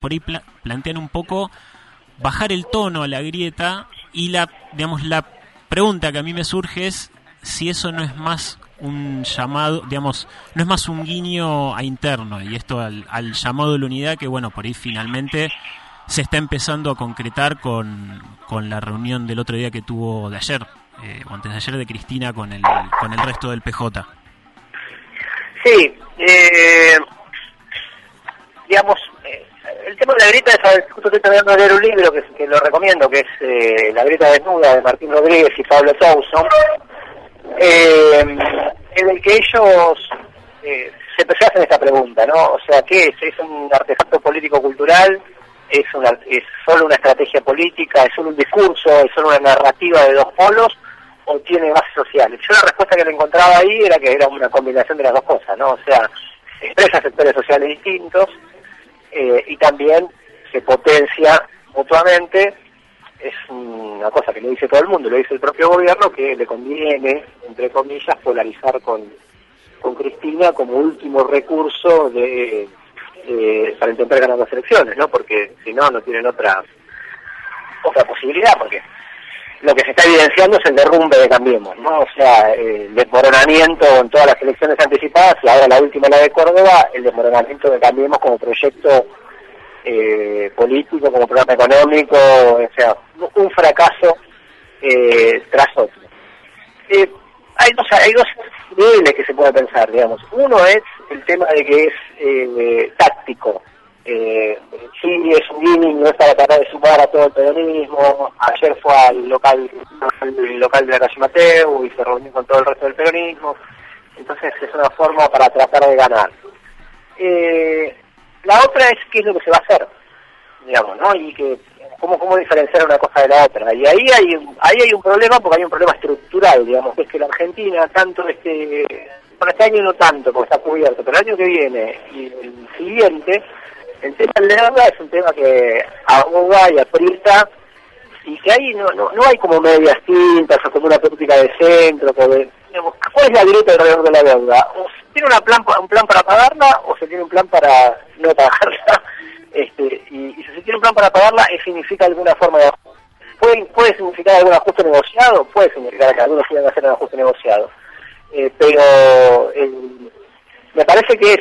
por ahí plantean un poco bajar el tono a la grieta y la, digamos, la pregunta que a mí me surge es si eso no es más un llamado, digamos, no es más un guiño a interno y esto al, llamado de la unidad que, bueno, por ahí finalmente se está empezando a concretar con, con la reunión del otro día que tuvo de ayer, eh, o antes de ayer de Cristina con el, con el resto del PJ. Sí, eh, digamos, el tema de la grita es, justo estoy terminando de leer un libro que, lo recomiendo, que es eh, La grita desnuda de Martín Rodríguez y Pablo Towson, eh, en el que ellos eh, se, hacen esta pregunta, ¿no? O sea, ¿qué es? ¿Es un artefacto político-cultural? ¿Es, una, ¿Es solo una estrategia política? ¿Es solo un discurso? ¿Es solo una narrativa de dos polos? ¿O tiene bases sociales? Yo la respuesta que le encontraba ahí era que era una combinación de las dos cosas, ¿no? O sea, expresa sectores sociales distintos, eh, y también se potencia mutuamente. Es una cosa que lo dice todo el mundo, lo dice el propio gobierno, que le conviene, entre comillas, polarizar con, con Cristina como último recurso de, para intentar ganar las elecciones, ¿no? Porque si no, no tienen otra otra posibilidad, porque lo que se está evidenciando es el derrumbe de Cambiemos, ¿no? O sea, el desmoronamiento en todas las elecciones anticipadas y ahora la última, la de Córdoba, el desmoronamiento de Cambiemos como proyecto eh, político, como programa económico, o sea, un fracaso eh, tras otro. Eh, hay dos, hay dos niveles que se puede pensar, digamos. Uno es el tema de que es eh, táctico, eh, sí es un gimmick, no es para tratar de sumar a todo el peronismo. Ayer fue al local, al local de la calle Mateo y se reunió con todo el resto del peronismo. Entonces es una forma para tratar de ganar. Eh, la otra es qué es lo que se va a hacer, digamos, ¿no? Y que cómo, cómo diferenciar una cosa de la otra. Y ahí hay, ahí hay un problema porque hay un problema estructural, digamos, que es que la Argentina, tanto este, por este año no tanto, porque está cubierto, pero el año que viene y el siguiente, el tema de la es un tema que ahoga y aprieta y que ahí no, no, no hay como medias tintas o como una política de centro. ¿Cuál es la grieta alrededor de la deuda? ¿O se tiene una plan, un plan para pagarla o se tiene un plan para no pagarla? Este, y, si se tiene un plan para pagarla, ¿significa alguna forma de ¿Puede, puede significar algún ajuste negociado? Puede significar que algunos puedan hacer un ajuste negociado. Eh, pero me parece que es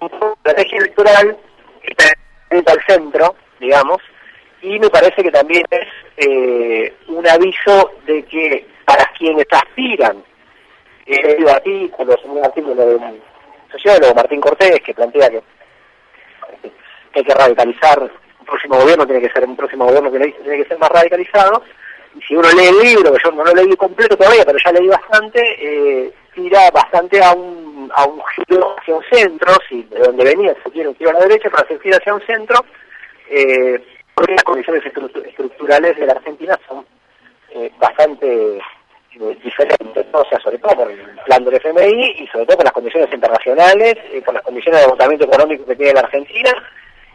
una estrategia electoral está al centro, digamos, y me parece que también es eh, un aviso de que para quienes aspiran, he leído artículos, un artículo de un sociólogo, Martín Cortés, que plantea que, hay que radicalizar, un próximo gobierno tiene que ser un próximo gobierno que tiene que ser más radicalizado, y si uno lee el libro, que yo no lo leí completo todavía, pero ya leí bastante, eh, tira bastante a un, a un giro hacia un centro, si de donde venía se quiere un giro a la derecha, para hacer giro hacia un centro, eh, porque las condiciones estructurales de la Argentina son eh, bastante eh, diferentes, o sea, sobre todo por el plan del FMI y sobre todo por las condiciones internacionales, eh, por las condiciones de agotamiento económico que tiene la Argentina,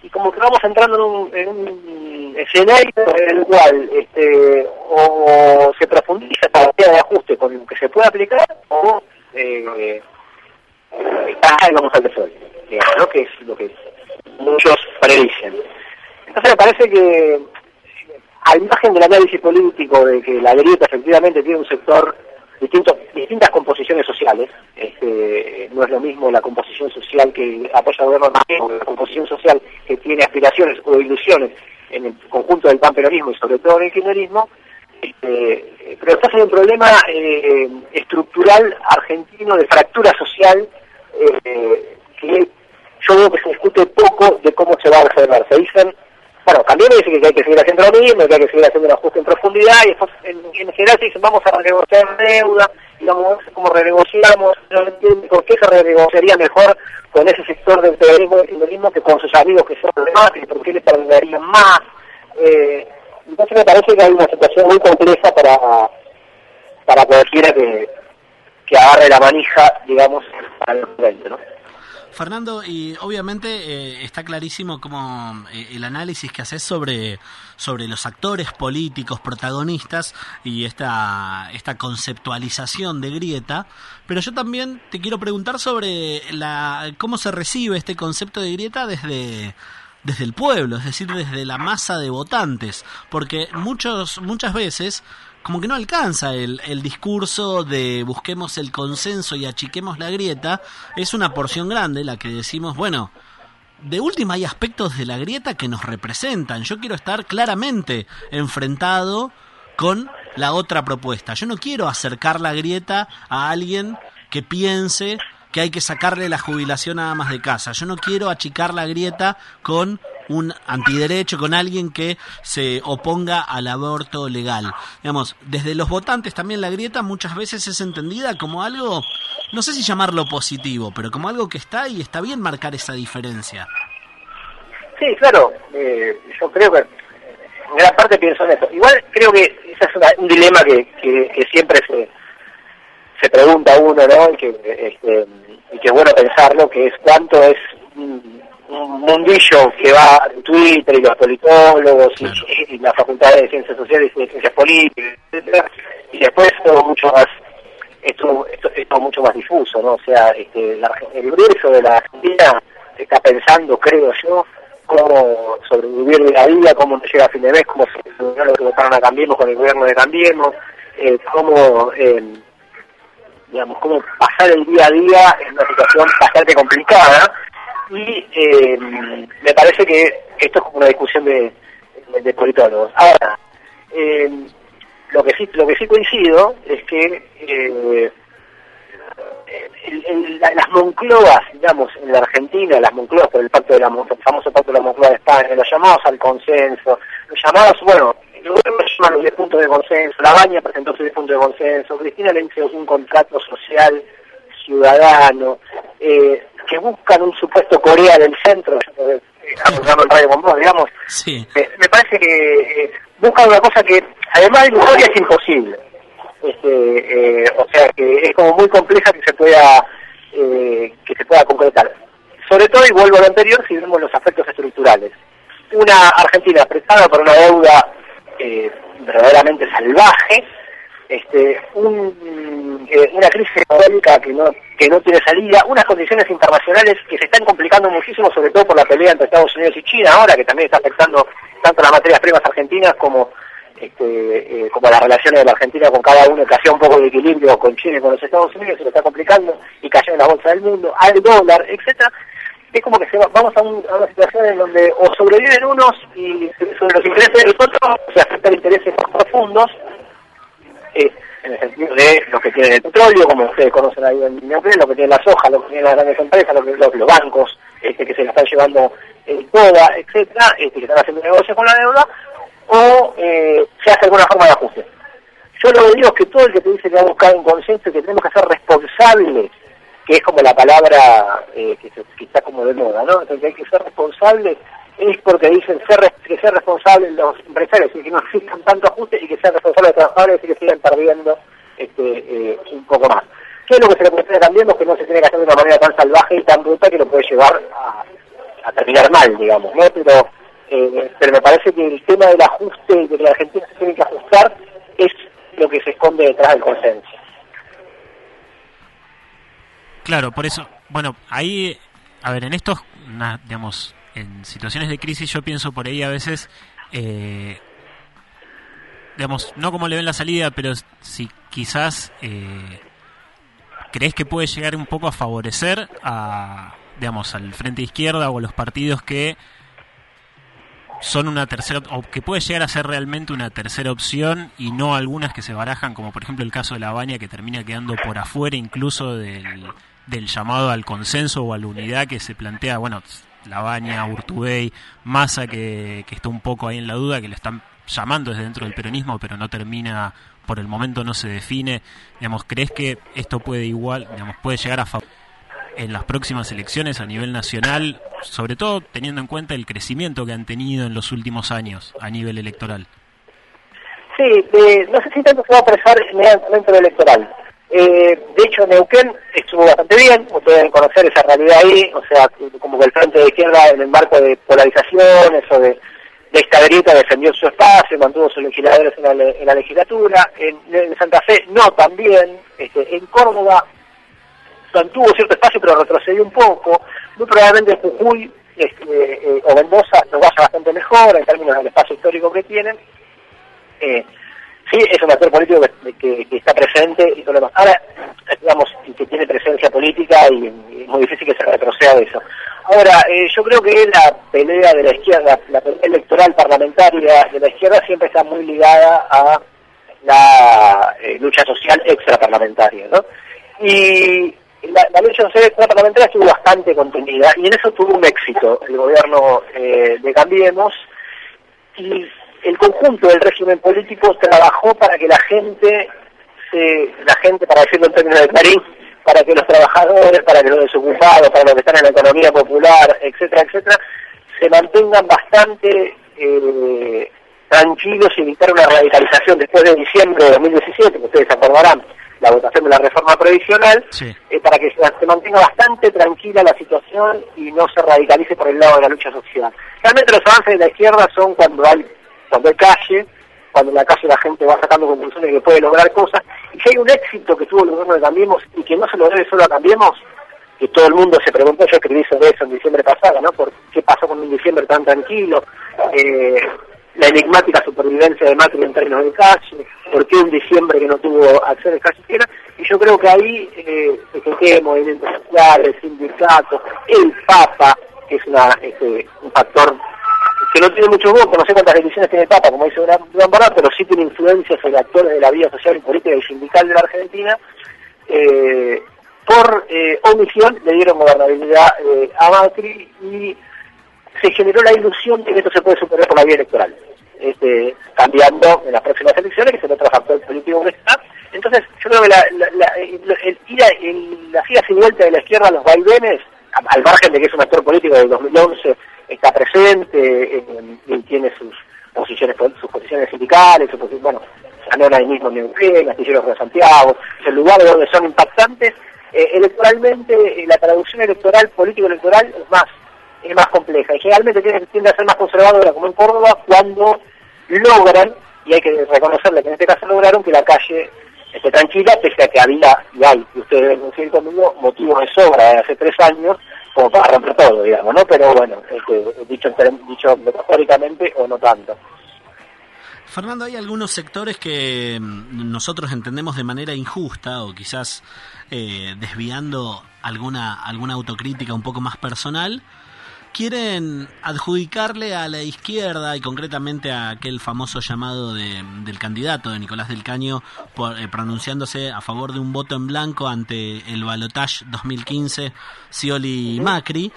y como que vamos entrando en un, en un escenario en el cual este, o se profundiza la idea de ajuste con que se puede aplicar o eh, vamos al desorden, digamos, que es lo que muchos predicen. Entonces me parece que al margen del análisis político de que la grieta efectivamente tiene un sector distintos, distintas composiciones sociales. Este, no es lo mismo la composición social que apoya al gobierno o la composición social que tiene aspiraciones o ilusiones en el conjunto del panperonismo y sobre todo en el kirchnerismo. Este, pero está en un problema eh, estructural argentino de fractura social eh, que yo veo que se discute poco de cómo se va a resolver. Se dicen bueno, también me dice que hay que seguir haciendo lo mismo, que hay que seguir haciendo un ajuste en profundidad, y después en, general se dicen vamos a renegociar deuda, y vamos a cómo renegociamos, no entiendo por qué se renegociaría mejor con ese sector del periodismo y del que con sus amigos que son y por qué le perdonarían más. Eh, entonces me parece que hay una situación muy compleja para, para cualquiera que, que agarre la manija, digamos, al frente, ¿no? Fernando, y obviamente eh, está clarísimo como eh, el análisis que haces sobre, sobre los actores políticos protagonistas y esta, esta conceptualización de grieta, pero yo también te quiero preguntar sobre la, cómo se recibe este concepto de grieta desde, desde el pueblo, es decir, desde la masa de votantes, porque muchos, muchas veces como que no alcanza el, el discurso de busquemos el consenso y achiquemos la grieta, es una porción grande la que decimos, bueno, de última hay aspectos de la grieta que nos representan. Yo quiero estar claramente enfrentado con la otra propuesta. Yo no quiero acercar la grieta a alguien que piense que hay que sacarle la jubilación a más de casa. Yo no quiero achicar la grieta con un antiderecho, con alguien que se oponga al aborto legal. Digamos, desde los votantes también la grieta muchas veces es entendida como algo, no sé si llamarlo positivo, pero como algo que está y está bien marcar esa diferencia. Sí, claro, eh, yo creo que en gran parte pienso en eso. Igual creo que ese es un dilema que, que siempre se se pregunta uno, ¿no? Que, este, y que es bueno pensarlo, que es cuánto es un, mundillo que va en Twitter y los politólogos y, las facultades de ciencias sociales y de ciencias políticas, etcétera, y después todo mucho más esto, esto, mucho más difuso, ¿no? O sea, este, el grueso de la Argentina está pensando, creo yo, cómo sobrevivir de la vida, cómo no llega a fin de mes, cómo se lo que votaron a Cambiemos con el gobierno de Cambiemos, eh, cómo eh, digamos, cómo pasar el día a día en una situación bastante complicada y eh, me parece que esto es como una discusión de, de, politólogos. Ahora, eh, lo que sí lo que sí coincido es que eh, las Moncloas, digamos, en la Argentina, las Moncloas por el pacto de la el famoso pacto de la Moncloa de España, los llamados al consenso, los llamados, bueno, los 10 puntos de consenso, la Baña presentó sus 10 puntos de consenso, Cristina le hizo un contrato social ciudadano, eh, que buscan un supuesto Corea del centro, eh, en Radio Bombón, digamos, sí. eh, me parece que eh, buscan una cosa que además de ilusoria es imposible. Este, eh, o sea que es como muy compleja que se pueda eh, que se pueda concretar. Sobre todo, y vuelvo a lo anterior, si vemos los aspectos estructurales. Una Argentina prestada por una deuda eh, verdaderamente salvaje, este, un, eh, una crisis económica que no, que no tiene salida, unas condiciones internacionales que se están complicando muchísimo, sobre todo por la pelea entre Estados Unidos y China ahora, que también está afectando tanto las materias primas argentinas como este, eh, como las relaciones de la Argentina con cada uno, que hacía un poco de equilibrio con China y con los Estados Unidos, se lo está complicando y cayó en la bolsa del mundo, al dólar, etcétera es como que se vamos a, una situación en donde o sobreviven unos y sobre los intereses de los otros se afectan intereses más profundos, eh, en el sentido de lo que tiene el petróleo, como ustedes conocen ahí en Neuquén, lo que tiene la soja, lo que tienen las grandes empresas, lo que, los, los bancos este, que se la están llevando en toda, etcétera, este, que están haciendo negocios con la deuda, o eh, se hace alguna forma de ajuste. Yo lo digo es que todo el que te dice que va a buscar un consenso y que tenemos que ser responsables que es como la palabra eh, que, está como de moda, ¿no? Entonces hay que ser responsables, es porque dicen ser, que ser responsables los empresarios y que no existan tanto ajustes y que sean responsables los trabajadores y que sigan perdiendo este, eh, un poco más. ¿Qué es lo que se le puede también? que no se tiene que hacer de una manera tan salvaje y tan bruta que lo puede llevar a, terminar mal, digamos, ¿no? Pero, eh, pero me parece que el tema del ajuste de que la Argentina se tiene que ajustar es lo que se esconde detrás del consenso. Claro, por eso, bueno, ahí, a ver, en estos, digamos, en situaciones de crisis yo pienso por ahí a veces, eh, digamos, no como le ven la salida, pero si quizás eh, crees que puede llegar un poco a favorecer a, digamos, al frente izquierda o a los partidos que son una tercera o que puede llegar a ser realmente una tercera opción y no algunas que se barajan como por ejemplo el caso de la Baña que termina quedando por afuera incluso del, del llamado al consenso o a la unidad que se plantea, bueno, Labaña, Urtubey, Massa que, que está un poco ahí en la duda, que le están llamando desde dentro del peronismo, pero no termina, por el momento no se define. Digamos, ¿crees que esto puede igual, digamos, puede llegar a en las próximas elecciones a nivel nacional, sobre todo teniendo en cuenta el crecimiento que han tenido en los últimos años a nivel electoral? Sí, eh, no sé si tanto se va a apresar inmediatamente electoral. Eh, de hecho, Neuquén estuvo bastante bien, ustedes conocer esa realidad ahí, o sea, como que el frente de izquierda en el marco de polarizaciones o de, de esta grieta defendió su espacio, mantuvo sus legisladores en la, legislatura, en, Santa Fe no también, este, en Córdoba mantuvo cierto espacio pero retrocedió un poco, muy probablemente en Jujuy este, eh, o Mendoza nos vaya bastante mejor en términos del espacio histórico que tienen. Eh, sí, es un actor político que, está presente y todo lo demás. Ahora, digamos, que tiene presencia política y, es muy difícil que se retroceda de eso. Ahora, eh, yo creo que la pelea de la izquierda, la pelea electoral parlamentaria de la izquierda siempre está muy ligada a la eh, lucha social extraparlamentaria, ¿no? Y la, lucha social extraparlamentaria estuvo bastante contenida y en eso tuvo un éxito el gobierno eh, de Cambiemos y el conjunto del régimen político trabajó para que la gente, se, la gente, para decirlo en términos de Clarín, para que los trabajadores, para que los desocupados, para los que están en la economía popular, etcétera, etcétera, se mantengan bastante eh, tranquilos y evitar una radicalización después de diciembre de 2017, que ustedes acordarán, la votación de la reforma previsional, eh, para que se, mantenga bastante tranquila la situación y no se radicalice por el lado de la lucha social. Realmente los avances de la izquierda son cuando hay, cuando hay calle, cuando en la calle la gente va sacando conclusiones que puede lograr cosas, y si hay un éxito que tuvo el gobierno de Cambiemos y que no se lo debe solo a Cambiemos, que todo el mundo se preguntó, yo escribí sobre eso en diciembre pasado, ¿no? ¿Por qué pasó con un diciembre tan tranquilo? Eh, la enigmática supervivencia de Macri en términos de calle, por qué un diciembre que no tuvo acciones callejeras, y yo creo que ahí eh, se movimientos sociales, sindicatos, el Papa, que es una, este, un factor que no tiene mucho voto, no sé cuántas elecciones tiene Papa, como dice Gran Barra, pero sí tiene influencia sobre actores de la vida social y política y sindical de la Argentina, eh, por eh, omisión le dieron gobernabilidad eh, a Macri y se generó la ilusión de que esto se puede superar por la vía electoral, este, cambiando en las próximas elecciones, que es el otro factor político que está. Entonces, yo creo que la, la, el, el, las idas y vueltas de la izquierda a los vaivenes, al margen de que es un actor político del 2011, está presente eh, y tiene sus posiciones sus posiciones sindicales, sus bueno, Sanona ahí mismo en Neuquén, Astilleros de Santiago, el lugar donde son impactantes, eh, electoralmente, eh, la traducción electoral, político-electoral, es más es más compleja y generalmente tiene, tiende a ser más conservadora como en Córdoba cuando logran, y hay que reconocerle que en este caso lograron que la calle esté tranquila, pese a que había, y hay, y ustedes deben coincidir conmigo, motivos de sobra de hace tres años como para romper todo, digamos, ¿no? Pero bueno, este, dicho, dicho metafóricamente o no tanto. Fernando, hay algunos sectores que mm, nosotros entendemos de manera injusta o quizás eh, desviando alguna, alguna autocrítica un poco más personal, quieren adjudicarle a la izquierda y concretamente a aquel famoso llamado de, del candidato de Nicolás del Caño por, eh, pronunciándose a favor de un voto en blanco ante el balotage 2015 Scioli Macri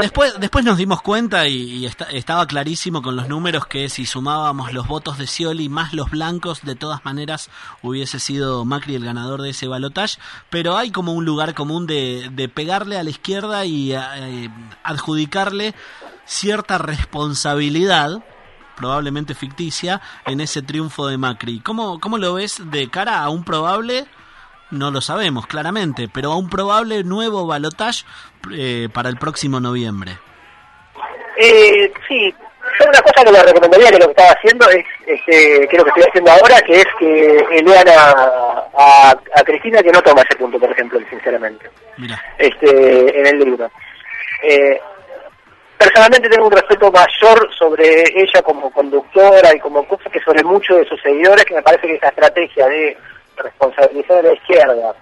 después, después nos dimos cuenta y, estaba clarísimo con los números que si sumábamos los votos de Scioli más los blancos, de todas maneras hubiese sido Macri el ganador de ese balotaje, pero hay como un lugar común de, de pegarle a la izquierda y eh, adjudicarle cierta responsabilidad probablemente ficticia en ese triunfo de Macri. ¿Cómo, cómo lo ves de cara a un probable no lo sabemos claramente, pero a un probable nuevo balotaje eh, para el próximo noviembre. Eh, sí, una cosa que le recomendaría que lo que estaba haciendo es, este, que lo que estoy haciendo ahora, que es que lean a, a, Cristina que no toma ese punto, por ejemplo, sinceramente, Mira. este en el libro. Eh, personalmente tengo un respeto mayor sobre ella como conductora y como cosa que sobre muchos de sus seguidores, que me parece que esa estrategia de responsabilizar a la izquierda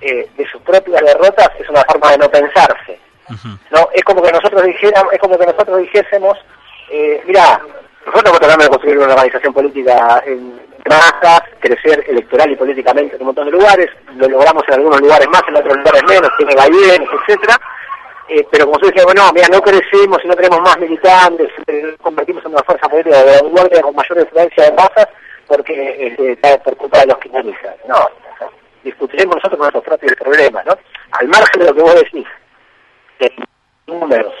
eh, de sus propias derrotas es una forma de no pensarse. no Es como que nosotros dijéramos, es como que nosotros dijésemos, eh, mira, nosotros estamos de construir una organización política en masas, crecer electoral y políticamente en un montón de lugares, lo logramos en algunos lugares más, en otros lugares menos, tiene vaivenes, etcétera. Eh, pero como se dice, bueno, mira, no crecemos y no tenemos más militantes, eh, convertimos en una fuerza política de vanguardia con mayor influencia de masas, porque está por culpa de los que No, discutiremos nosotros nuestros propios problemas, ¿no? Al margen de lo que vos decís, de números,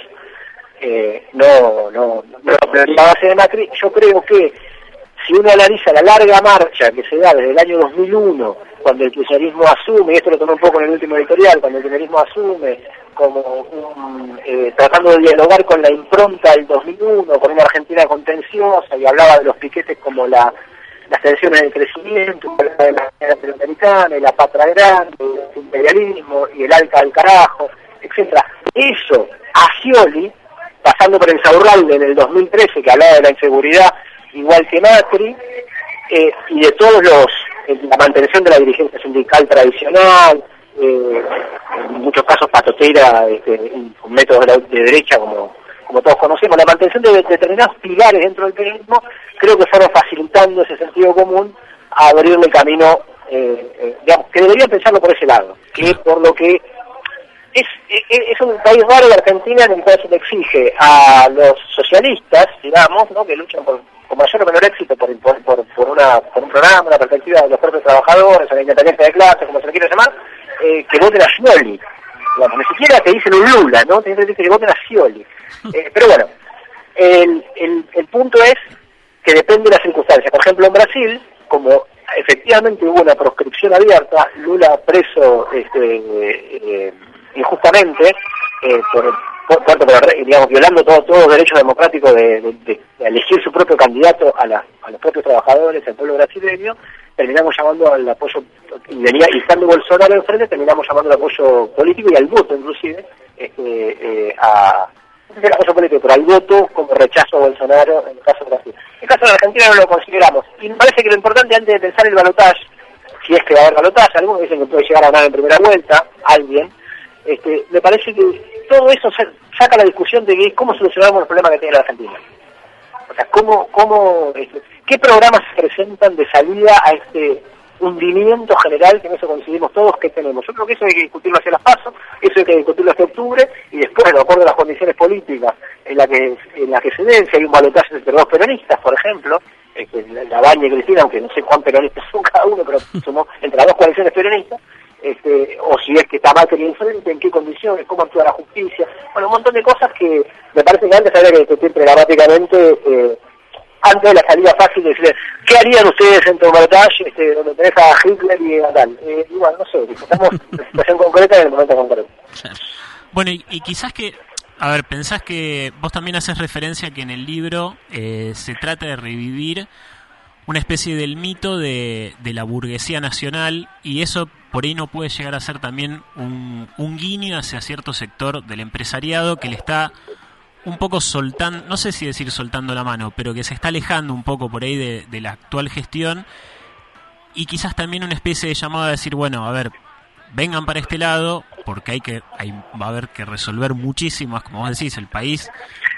eh, no, no, no, la base de Macri, yo creo que si uno analiza la larga marcha que se da desde el año 2001, cuando el kirchnerismo asume, y esto lo tomé un poco en el último editorial, cuando el kirchnerismo asume como un, eh, tratando de dialogar con la impronta del 2001, con una Argentina contenciosa, y hablaba de los piquetes como la las tensiones del crecimiento, de la latinoamericana, y la patra grande, el imperialismo y el alca del carajo, etcétera. eso a Scioli, pasando por el Saurralde en el 2013, que hablaba de la inseguridad igual que Macri, eh, y de todos los, eh, la mantención de la dirigencia sindical tradicional, eh, en muchos casos patotera, este, con métodos de, derecha como, como todos conocemos, la mantención de, determinados pilares dentro del periodismo, creo que fueron facilitando ese sentido común a abrirle camino, digamos, que deberían pensarlo por ese lado, que por lo que es, es, un país raro de Argentina en el cual se le exige a los socialistas, digamos, ¿no? que luchan por con mayor o menor éxito por, por, por, una, por un programa, una perspectiva de los propios trabajadores, a la independencia de clases, como se le quiere llamar, eh, que voten a Scioli. Ni siquiera te dicen un Lula, ¿no? Te dicen que voten a Scioli. Eh, pero bueno, el, el, el punto es que depende de las circunstancias. Por ejemplo, en Brasil, como efectivamente hubo una proscripción abierta, Lula preso este, eh, injustamente eh, por digamos, violando todos los derechos democráticos de, elegir su propio candidato a, los propios trabajadores, al pueblo brasileño, terminamos llamando al apoyo, y, venía, y estando Bolsonaro enfrente, terminamos llamando al apoyo político y al voto inclusive, este, eh, a, el apoyo político, pero al voto como rechazo a Bolsonaro en el caso de Brasil. En el caso de Argentina no lo consideramos. Y me parece que lo importante antes de pensar el balotaje, si es que va a haber balotaje, algunos dicen que puede llegar a ganar en primera vuelta, alguien, este, me parece que todo eso saca la discusión de cómo solucionamos los problemas que tiene la Argentina. O sea, cómo, cómo, este, qué programas se presentan de salida a este hundimiento general que en eso coincidimos todos que tenemos. Yo creo que eso hay que discutirlo hacia las pasos, eso hay que discutirlo hasta octubre y después, de acuerdo a las condiciones políticas en la que en la que se den, si hay un balotaje entre dos peronistas, por ejemplo, este, la Baña y Cristina, aunque no sé cuán peronistas son cada uno, pero somos entre las dos coaliciones peronistas, este, o si es que está que enfrente, en qué condiciones, cómo actúa la justicia, bueno, un montón de cosas que me parece que antes había que discutir programáticamente eh, antes de la salida fácil de decir, ¿qué harían ustedes en Tomatash, este, donde tenés a Hitler y a tal? Eh, igual, no sé, discutamos la situación concreta en el momento concreto. Bueno, y, y quizás que a ver, pensás que vos también haces referencia que en el libro eh, se trata de revivir una especie del mito de, de, la burguesía nacional y eso por ahí no puede llegar a ser también un, un guiño hacia cierto sector del empresariado que le está un poco soltando, no sé si decir soltando la mano, pero que se está alejando un poco por ahí de, la actual gestión. Y quizás también una especie de llamado a decir, bueno, a ver, vengan para este lado, porque hay que hay, va a haber que resolver muchísimas, como vos decís, el país,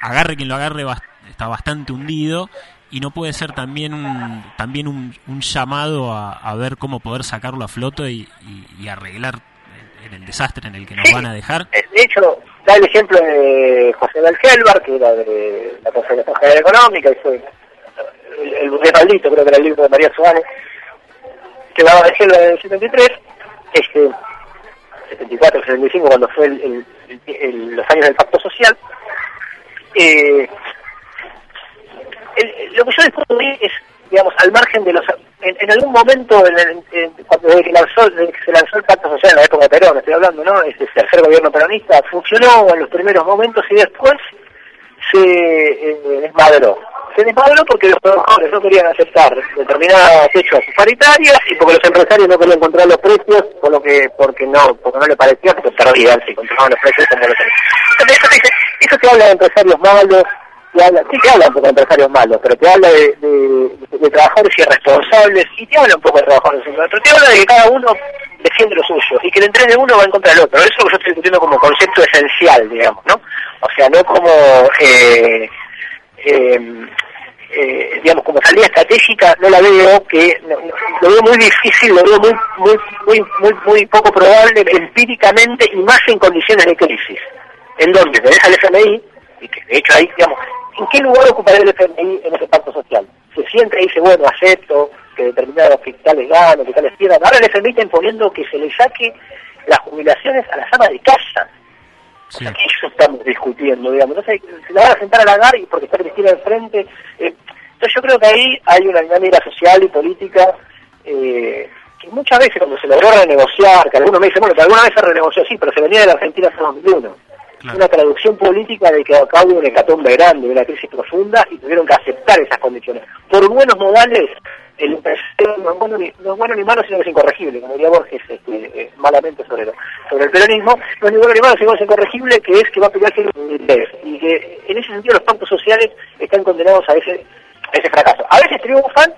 agarre quien lo agarre, está bastante hundido. Y no puede ser también un, también un, llamado a, ver cómo poder sacarlo a flote y, arreglar en el desastre en el que nos van a dejar. Eh, de hecho, da el ejemplo de José Gelbar, que era de la Confederación General Económica, y fue el, el respaldito, creo que era el libro de María Suárez, que daba de Gelbar en el 73, este, 74, 75, cuando fue el, los años del pacto social. Eh, lo que yo descubrí es, digamos, al margen de los... En, algún momento, cuando desde que, lanzó, desde que se lanzó el pacto social en la época de Perón, estoy hablando, ¿no? Este tercer gobierno peronista funcionó en los primeros momentos y después se eh, desmadró se desmadró porque los trabajadores no querían aceptar determinadas hechos paritarias y porque los empresarios no querían controlar los precios por lo que porque no porque no le parecía que perdían si controlaban los precios como los Entonces, eso, te habla de empresarios malos te habla, sí te habla un poco de empresarios malos pero te habla de, trabajadores irresponsables y te habla un poco de trabajadores pero te habla de que cada uno defiende lo suyo y que el entreno de uno va en contra del otro eso es lo que yo estoy discutiendo como concepto esencial digamos no o sea no como eh, eh, eh, digamos, como salida estratégica, no la veo, que lo veo muy difícil, lo veo muy, muy, muy, muy, muy poco probable empíricamente y más en condiciones de crisis. En donde tenés al FMI, y que de hecho ahí, digamos, ¿en qué lugar ocupará el FMI en ese pacto social? Siente y dice, bueno, acepto que determinados hospitales ganen, que tales pierdan. Ahora el FMI está imponiendo que se le saque las jubilaciones a las amas de casa Sí. eso estamos discutiendo, digamos. Sé, se la van a sentar a la y porque está Cristina enfrente. Eh, entonces yo creo que ahí hay una dinámica social y política eh, que muchas veces cuando se logró renegociar, que algunos me dicen, bueno, que alguna vez se renegoció, sí, pero se venía de la Argentina hasta 2001. Una traducción política de que acá hubo un hecatombe grande, una crisis profunda y tuvieron que aceptar esas condiciones. Por buenos modales, el impresor no es, bueno ni, no es bueno ni malo, sino que es incorregible, como diría Borges este, eh, malamente sobre, lo, sobre el peronismo, no es ni bueno ni malo, sino que es incorregible, que es que va a pelearse el interés. Y que en ese sentido los pactos sociales están condenados a ese, a ese fracaso. A veces triunfan,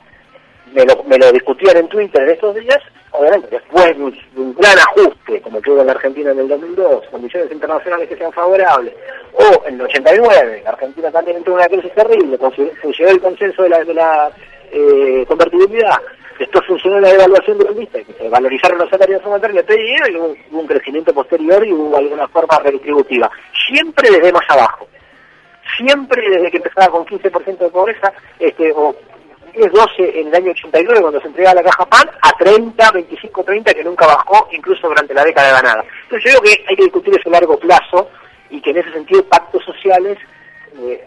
me lo, me lo discutían en Twitter en estos días, obviamente después de un, gran ajuste, como que hubo en la Argentina en el 2002, condiciones internacionales que sean favorables, o en el 89, la Argentina también entró en una crisis terrible, funcionó el consenso de la, de la eh, convertibilidad, después funcionó la devaluación de la vista, que se valorizaron los salarios de forma y hubo un crecimiento posterior y hubo alguna forma redistributiva, siempre desde más abajo. Siempre desde que empezaba con 15% de pobreza, este, o 10, 12 en el año 89 cuando se entregaba la caja PAN, a 30, 25, 30 que nunca bajó incluso durante la década ganada. Entonces yo creo que hay que discutir eso a largo plazo y que en ese sentido pactos sociales, eh,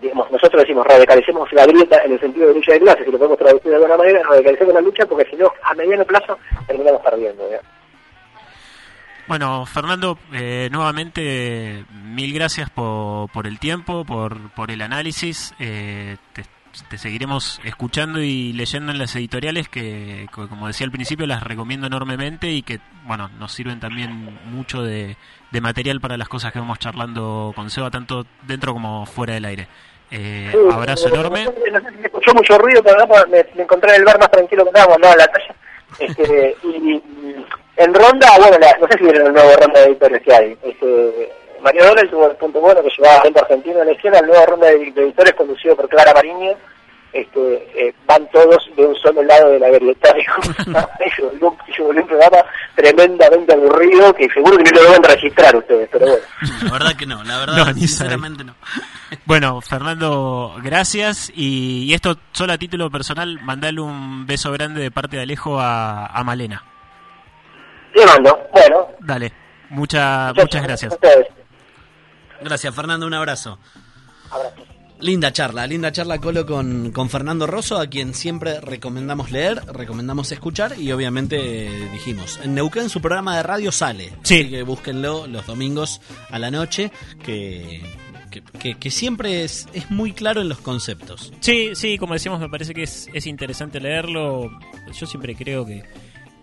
digamos, nosotros decimos radicalicemos la grieta en el sentido de lucha de clases, si lo podemos traducir de alguna manera, radicalicemos la lucha porque si no, a mediano plazo terminamos perdiendo. ¿ya? Bueno, Fernando, eh, nuevamente mil gracias por, por el tiempo, por, por el análisis. Eh, te, te seguiremos escuchando y leyendo en las editoriales que, co- como decía al principio, las recomiendo enormemente y que, bueno, nos sirven también mucho de, de material para las cosas que vamos charlando con Seba, tanto dentro como fuera del aire. Eh, Sí, abrazo no, enorme. No, sé- no si se escuchó mucho ruido, pero no, me, me encontré en el bar más tranquilo que nada en la calle. Este, y, y en ronda, bueno, la- no sé si vieron el nuevo ronda de editores que hay. Este, Mario Dólar tuvo el punto bueno que llevaba a Vento Argentino en la izquierda, el nuevo ronda de, de editores conducido por Clara Mariño. Este, eh, van todos de un solo lado de la grieta. se volvió, se volvió un programa tremendamente aburrido que seguro que no lo deben registrar ustedes, pero bueno. La verdad que no, la verdad, No, sinceramente no. Bueno, Fernando, gracias. Y, y esto, solo a título personal, mandale un beso grande de parte de Alejo a, a Malena. Le mando, bueno, Dale, mucha, muchas muchas gracias. a ustedes. Gracias, Fernando, un abrazo. Abrazo. Linda charla, linda charla Colo con, con Fernando Rosso, a quien siempre recomendamos leer, recomendamos escuchar y obviamente eh, dijimos, en Neuquén su programa de radio sale, Sí. así que búsquenlo los domingos a la noche, que, que, que- que siempre es, es muy claro en los conceptos. Sí, sí, como decíamos, me parece que es, es interesante leerlo. Yo siempre creo que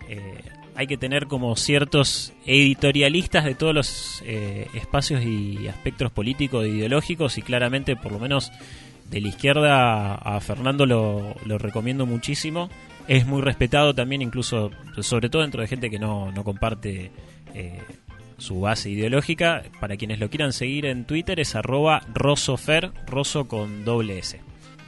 eh, hay que tener como ciertos editorialistas de todos los eh, espacios y aspectos políticos e ideológicos y claramente, por lo menos de la izquierda, a Fernando lo, recomiendo muchísimo. Es muy respetado también, incluso, sobre todo dentro de gente que no, no comparte eh, su base ideológica. Para quienes lo quieran seguir en Twitter es arroba rosofer, roso con doble S.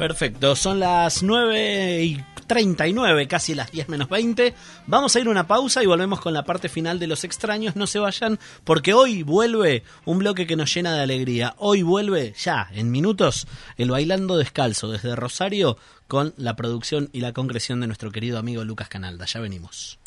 Perfecto, son las 9 y 39, casi las 10 menos 20. Vamos a ir una pausa y volvemos con la parte final de Los Extraños. No se vayan, porque hoy vuelve un bloque que nos llena de alegría. Hoy vuelve, ya, en minutos, el Bailando Descalzo desde Rosario con la producción y la concreción de nuestro querido amigo Lucas Canalda. Ya venimos.